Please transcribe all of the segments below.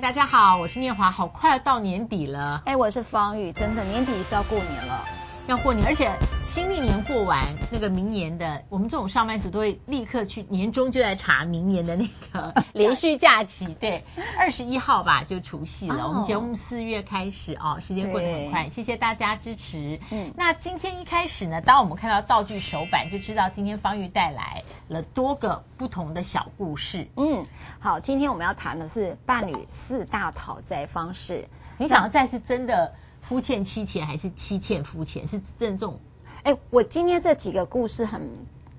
大家好，我是念华，好快要到年底了。哎，我是方宇，真的年底是要过年了。要过年，而且新历年过完，那个明年的，我们这种上班族都会立刻去年终就在查明年的那个 连续假期。对，二十一号吧就除夕了。哦、我们节目四月开始哦，时间过得很快，谢谢大家支持。嗯，那今天一开始呢，当我们看到道具手板，就知道今天方玉带来了多个不同的小故事。嗯，好，今天我们要谈的是伴侣四大讨债方式。你想要债是真的？夫欠妻钱还是妻欠夫钱？是正中。哎，我今天这几个故事很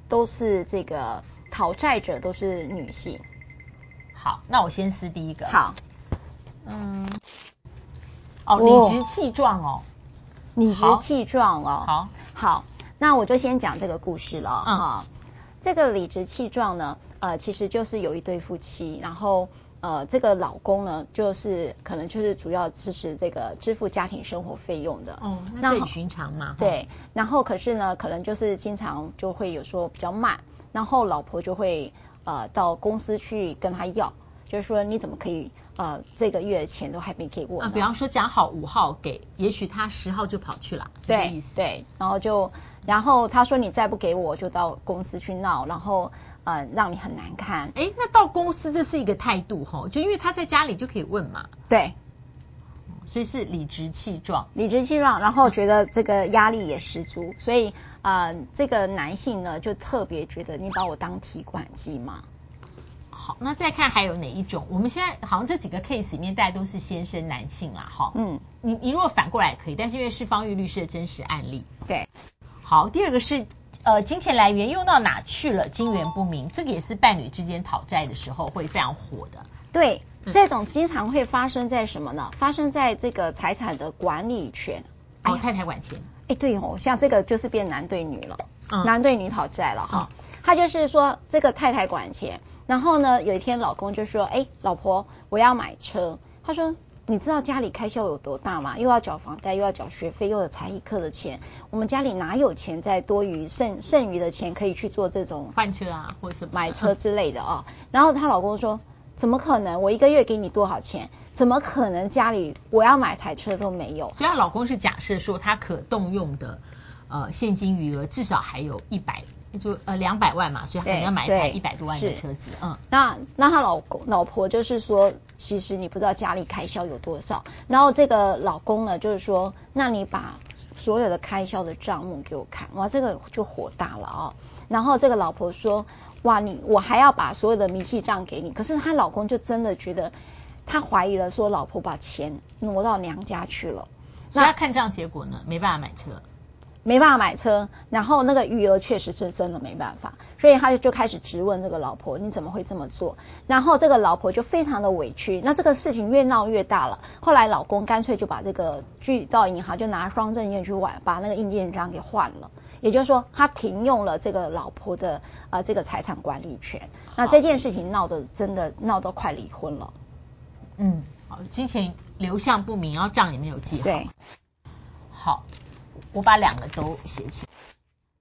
都是这个讨债者都是女性。好，那我先撕第一个。好，嗯，哦，理直气壮哦，理直气壮哦。好，好，那我就先讲这个故事了。嗯，啊，这个理直气壮呢，呃，其实就是有一对夫妻，然后。呃，这个老公呢，就是可能就是主要支持这个支付家庭生活费用的。哦，那很寻常嘛。对，然后可是呢，可能就是经常就会有说比较慢，然后老婆就会呃到公司去跟他要，就是说你怎么可以呃这个月的钱都还没给我？啊，比方说讲好五号给，也许他十号就跑去了，对，意思。对，然后就然后他说你再不给我，就到公司去闹，然后。呃，让你很难看。哎，那到公司这是一个态度哈，就因为他在家里就可以问嘛。对，所以是理直气壮，理直气壮，然后觉得这个压力也十足，所以呃，这个男性呢就特别觉得你把我当提款机嘛。好，那再看还有哪一种？我们现在好像这几个 case 里面，大家都是先生男性啦，哈。嗯，你你如果反过来可以，但是因为是方玉律师的真实案例。对，好，第二个是。呃，金钱来源用到哪去了？金源不明，这个也是伴侣之间讨债的时候会非常火的。对，这种经常会发生在什么呢？发生在这个财产的管理权。哦，太太管钱。哎，对哦，像这个就是变男对女了，嗯、男对女讨债了哈。他就是说，这个太太管钱，然后呢，有一天老公就说：“哎，老婆，我要买车。”他说。你知道家里开销有多大吗？又要缴房贷，又要缴学费，又有才艺课的钱，我们家里哪有钱在多余剩剩余的钱可以去做这种换车啊，或是买车之类的啊、哦？然后她老公说：“怎么可能？我一个月给你多少钱？怎么可能家里我要买台车都没有？”所以她老公是假设说他可动用的呃现金余额至少还有一百。就呃两百万嘛，所以他可能要买一台一百多万的车子。嗯，那那他老公老婆就是说，其实你不知道家里开销有多少。然后这个老公呢，就是说，那你把所有的开销的账目给我看。哇，这个就火大了啊、哦。然后这个老婆说，哇，你我还要把所有的明细账给你。可是她老公就真的觉得，他怀疑了，说老婆把钱挪到娘家去了。那他看账结果呢，没办法买车。没办法买车，然后那个余额确实是真的没办法，所以他就就开始质问这个老婆，你怎么会这么做？然后这个老婆就非常的委屈，那这个事情越闹越大了。后来老公干脆就把这个去到银行就拿双证件去换，把那个印鉴章给换了，也就是说他停用了这个老婆的呃这个财产管理权。那这件事情闹得真的闹到快离婚了。嗯，好，金钱流向不明，然后账也没有记好。对，好。我把两个都写起来。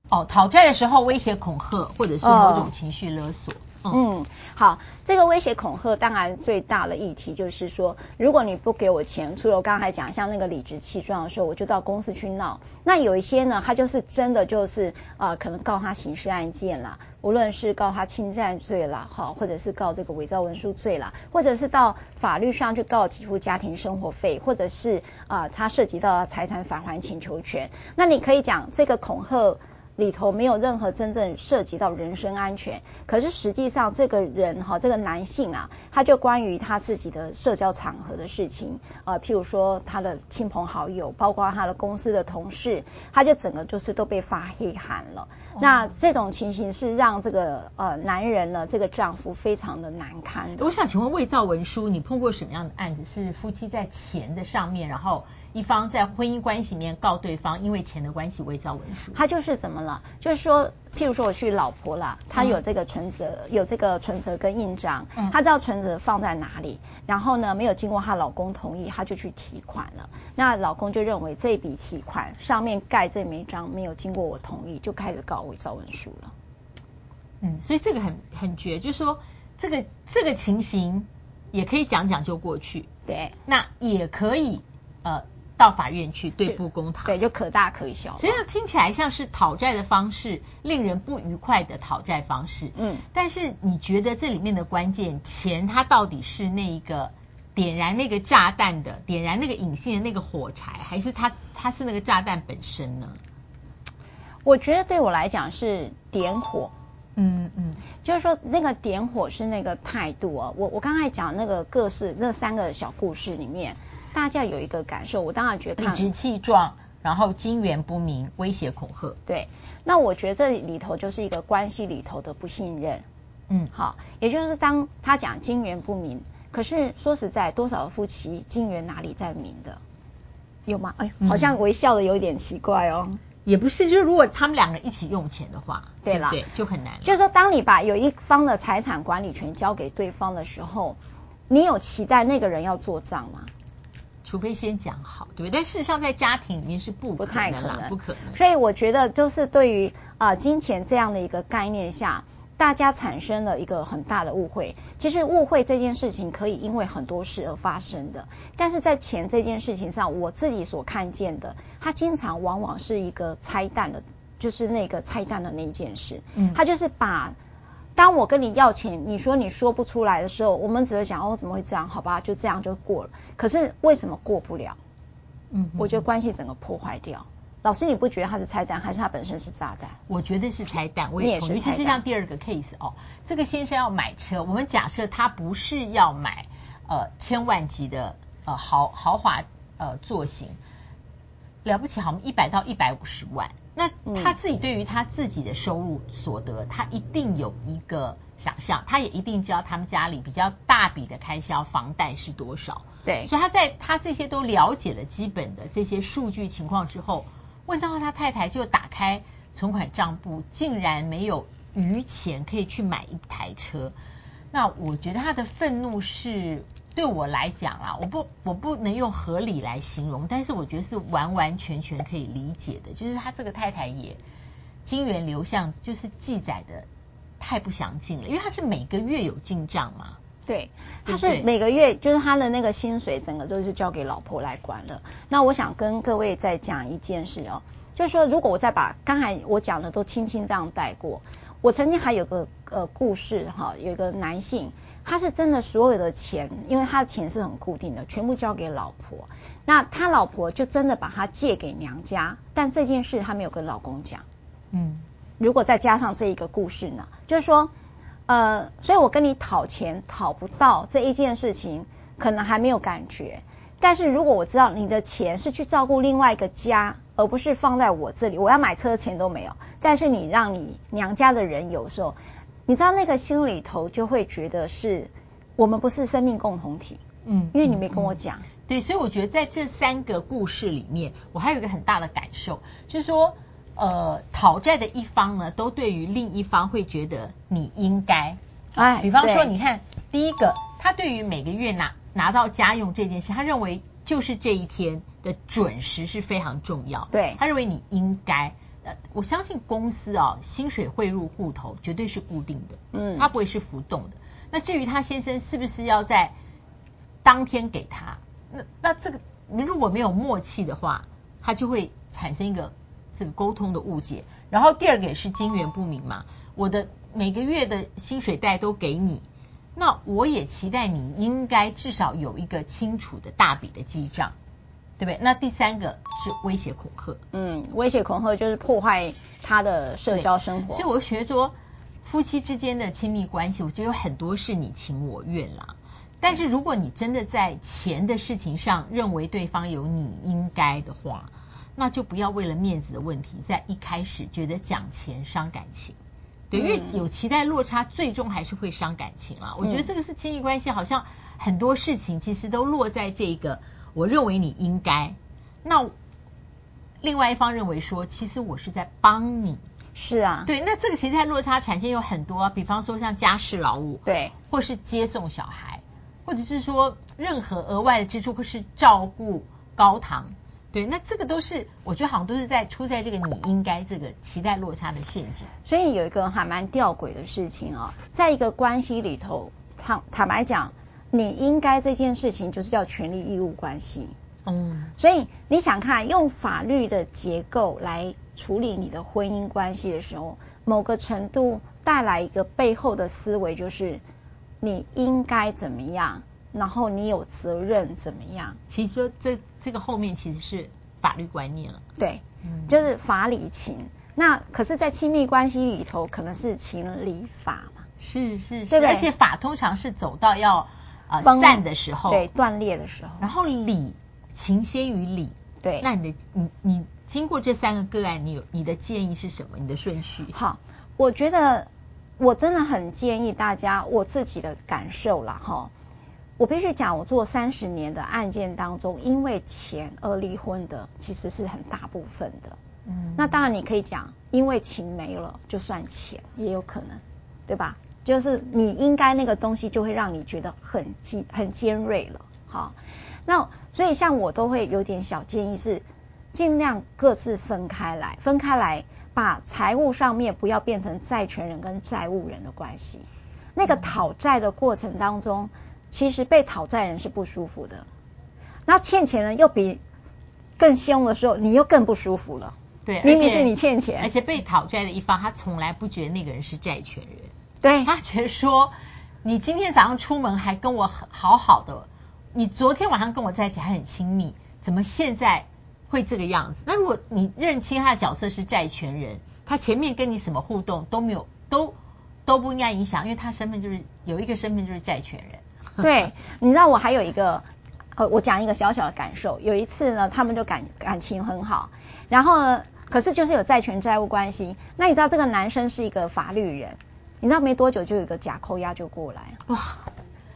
哦，讨债的时候威胁恐吓，或者是某种情绪勒索。嗯，好，这个威胁恐吓当然最大的议题就是说，如果你不给我钱，除了我刚才讲像那个理直气壮的时候，我就到公司去闹。那有一些呢，他就是真的就是呃，可能告他刑事案件啦，无论是告他侵占罪啦，好，或者是告这个伪造文书罪啦，或者是到法律上去告给付家庭生活费，或者是啊、他涉及到财产返还请求权。那你可以讲这个恐吓。里头没有任何真正涉及到人身安全，可是实际上这个人哈，这个男性啊，他就关于他自己的社交场合的事情，呃，譬如说他的亲朋好友，包括他的公司的同事，他就整个就是都被发黑函了。哦、那这种情形是让这个呃男人呢，这个丈夫非常的难堪的。我想请问伪造文书，你碰过什么样的案子？是夫妻在钱的上面，然后？一方在婚姻关系里面告对方，因为钱的关系伪造文书，他就是什么了？就是说，譬如说我去老婆啦，她有这个存折，嗯、有这个存折跟印章，嗯、他知道存折放在哪里，然后呢，没有经过她老公同意，她就去提款了。那老公就认为这笔提款上面盖这枚章没有经过我同意，就开始告伪造文书了。嗯，所以这个很很绝，就是说这个这个情形。也可以讲讲就过去，对，那也可以呃到法院去对簿公堂，对，就可大可小。实际上听起来像是讨债的方式，令人不愉快的讨债方式。嗯，但是你觉得这里面的关键钱，它到底是那一个点燃那个炸弹的，点燃那个隐性的那个火柴，还是它它是那个炸弹本身呢？我觉得对我来讲是点火。嗯嗯，就是说那个点火是那个态度啊。我我刚才讲那个各式那三个小故事里面，大家有一个感受，我当然觉得理直气壮，然后金源不明，威胁恐吓。对，那我觉得这里头就是一个关系里头的不信任。嗯，好，也就是当他讲金源不明，可是说实在，多少夫妻金源哪里在明的？有吗？哎，好像微笑的有点奇怪哦。嗯也不是，就是如果他们两个一起用钱的话，对啦，对，就很难。就是说，当你把有一方的财产管理权交给对方的时候，你有期待那个人要做账吗？除非先讲好，对不对？但事实上，在家庭里面是不不太可能，不可能。所以我觉得，就是对于啊、呃、金钱这样的一个概念下。大家产生了一个很大的误会。其实误会这件事情可以因为很多事而发生的，但是在钱这件事情上，我自己所看见的，它经常往往是一个拆弹的，就是那个拆弹的那件事。嗯，它就是把，当我跟你要钱，你说你说不出来的时候，我们只会想哦，怎么会这样？好吧，就这样就过了。可是为什么过不了？嗯，我觉得关系整个破坏掉。老师，你不觉得他是拆弹，还是他本身是炸弹？我觉得是拆弹，我也同意。尤其是像第二个 case 哦，这个先生要买车，我们假设他不是要买呃千万级的呃豪豪华呃座型，了不起好像一百到一百五十万，那他自己对于他自己的收入所得，嗯、他一定有一个想象，他也一定知道他们家里比较大笔的开销房贷是多少。对，所以他在他这些都了解了基本的这些数据情况之后。问到他太太就打开存款账簿，竟然没有余钱可以去买一台车。那我觉得他的愤怒是对我来讲啊，我不我不能用合理来形容，但是我觉得是完完全全可以理解的。就是他这个太太也金源流向就是记载的太不详尽了，因为他是每个月有进账嘛。对，他是每个月就是他的那个薪水，整个都是交给老婆来管了。那我想跟各位再讲一件事哦，就是说，如果我再把刚才我讲的都轻轻这样带过，我曾经还有个呃故事哈，有一个男性，他是真的所有的钱，因为他的钱是很固定的，全部交给老婆。那他老婆就真的把他借给娘家，但这件事他没有跟老公讲。嗯，如果再加上这一个故事呢，就是说。呃，所以我跟你讨钱讨不到这一件事情，可能还没有感觉。但是如果我知道你的钱是去照顾另外一个家，而不是放在我这里，我要买车的钱都没有。但是你让你娘家的人有时候，你知道那个心里头就会觉得是我们不是生命共同体。嗯，因为你没跟我讲。嗯嗯。对，所以我觉得在这三个故事里面，我还有一个很大的感受，就是说。呃，讨债的一方呢，都对于另一方会觉得你应该，哎，比方说，你看第一个，他对于每个月拿拿到家用这件事，他认为就是这一天的准时是非常重要，对，他认为你应该，呃，我相信公司啊，薪水汇入户头绝对是固定的，嗯，它不会是浮动的。那至于他先生是不是要在当天给他，那那这个你如果没有默契的话，他就会产生一个。这个沟通的误解，然后第二个也是金源不明嘛，我的每个月的薪水袋都给你，那我也期待你应该至少有一个清楚的大笔的记账，对不对？那第三个是威胁恐吓，嗯，威胁恐吓就是破坏他的社交生活。所以我觉得说，夫妻之间的亲密关系，我觉得有很多是你情我愿啦。但是如果你真的在钱的事情上认为对方有你应该的话，那就不要为了面子的问题，在一开始觉得讲钱伤感情，对，因为有期待落差，最终还是会伤感情啊。我觉得这个是亲密关系，好像很多事情其实都落在这个，我认为你应该，那另外一方认为说，其实我是在帮你，是啊，对，那这个期待落差产生有很多，比方说像家事劳务，对，或是接送小孩，或者是说任何额外的支出，或是照顾高堂。对，那这个都是我觉得好像都是在出在这个你应该这个期待落差的陷阱。所以有一个还蛮吊诡的事情啊、哦，在一个关系里头，坦坦白讲，你应该这件事情就是叫权利义务关系。嗯，所以你想看用法律的结构来处理你的婚姻关系的时候，某个程度带来一个背后的思维，就是你应该怎么样，然后你有责任怎么样。其实说这这个后面其实是法律观念了，对，就是法理情。那可是，在亲密关系里头，可能是情理法嘛？是是是，对不对？而且法通常是走到要呃散的时候，对，断裂的时候，然后理。情先于理，对。那你的你你经过这三个个案，你有你的建议是什么？你的顺序？好，我觉得我真的很建议大家，我自己的感受啦哈。我必须讲，我做三十年的案件当中，因为钱而离婚的，其实是很大部分的。嗯。那当然你可以讲，因为情没了，就算钱也有可能，对吧？就是你应该那个东西就会让你觉得很尖很尖锐了，好。那所以像我都会有点小建议是，尽量各自分开来，分开来，把财务上面不要变成债权人跟债务人的关系。那个讨债的过程当中，其实被讨债人是不舒服的，那欠钱人又比更凶的时候，你又更不舒服了。对，明明是你欠钱，而且被讨债的一方，他从来不觉得那个人是债权人，对，他觉得说，你今天早上出门还跟我好好的。你昨天晚上跟我在一起还很亲密，怎么现在会这个样子？那如果你认清他的角色是债权人，他前面跟你什么互动都没有，都都不应该影响，因为他身份就是有一个身份就是债权人。对，你知道我还有一个，呃，我讲一个小小的感受。有一次呢，他们就感感情很好，然后呢，可是就是有债权债务关系。那你知道这个男生是一个法律人，你知道没多久就有一个假扣押就过来，哇，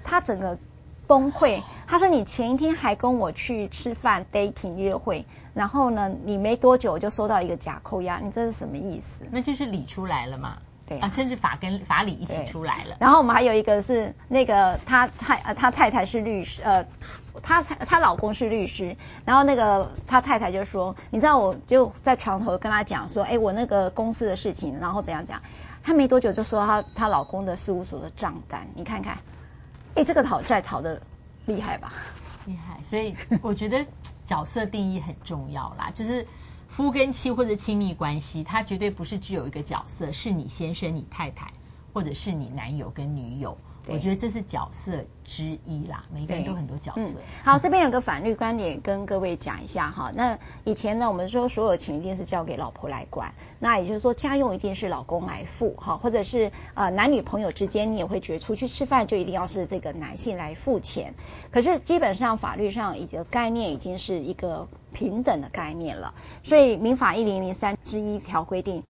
他整个。崩溃，他说你前一天还跟我去吃饭 dating 约会，然后呢，你没多久就收到一个假扣押，你这是什么意思？那就是理出来了嘛？对啊，甚至法跟法理一起出来了。然后我们还有一个是那个他太呃他太太是律师，呃他他老公是律师，然后那个他太太就说，你知道我就在床头跟他讲说，哎，我那个公司的事情，然后怎样怎样，她没多久就收到她老公的事务所的账单，你看看。哎，这个讨债讨的厉害吧？厉害，所以我觉得角色定义很重要啦。就是夫跟妻或者亲密关系，它绝对不是只有一个角色，是你先生、你太太，或者是你男友跟女友。我觉得这是角色之一啦，每个人都很多角色。嗯、好，这边有个法律观点跟各位讲一下哈。那以前呢，我们说所有钱一定是交给老婆来管，那也就是说家用一定是老公来付哈，或者是呃男女朋友之间，你也会觉得出去吃饭就一定要是这个男性来付钱。可是基本上法律上一个概念已经是一个平等的概念了，所以民法一零零三之一条规定。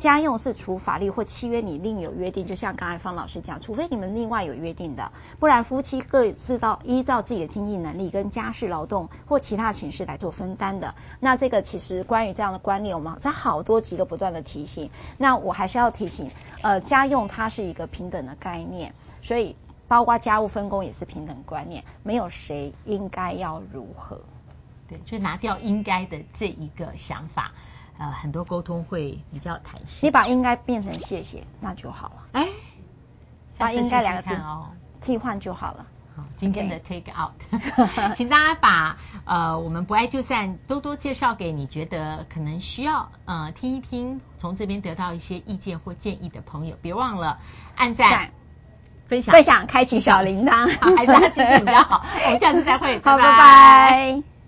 家用是除法律或契约你另有约定，就像刚才方老师讲，除非你们另外有约定的，不然夫妻各自到依照自己的经济能力跟家事劳动或其他形式来做分担的。那这个其实关于这样的观念，我们在好多集都不断的提醒。那我还是要提醒，呃，家用它是一个平等的概念，所以包括家务分工也是平等观念，没有谁应该要如何。对，就拿掉应该的这一个想法。呃，很多沟通会比较弹性。你把应该变成谢谢，那就好了。哎，把应该两个字哦替换就好了。好，今天的 take out，请大家把呃我们不爱就散多多介绍给你觉得可能需要呃听一听，从这边得到一些意见或建议的朋友，别忘了按赞、分享、分享、开启小铃铛，好，还是要记性比较好。我们下次再会，好，拜拜。拜拜。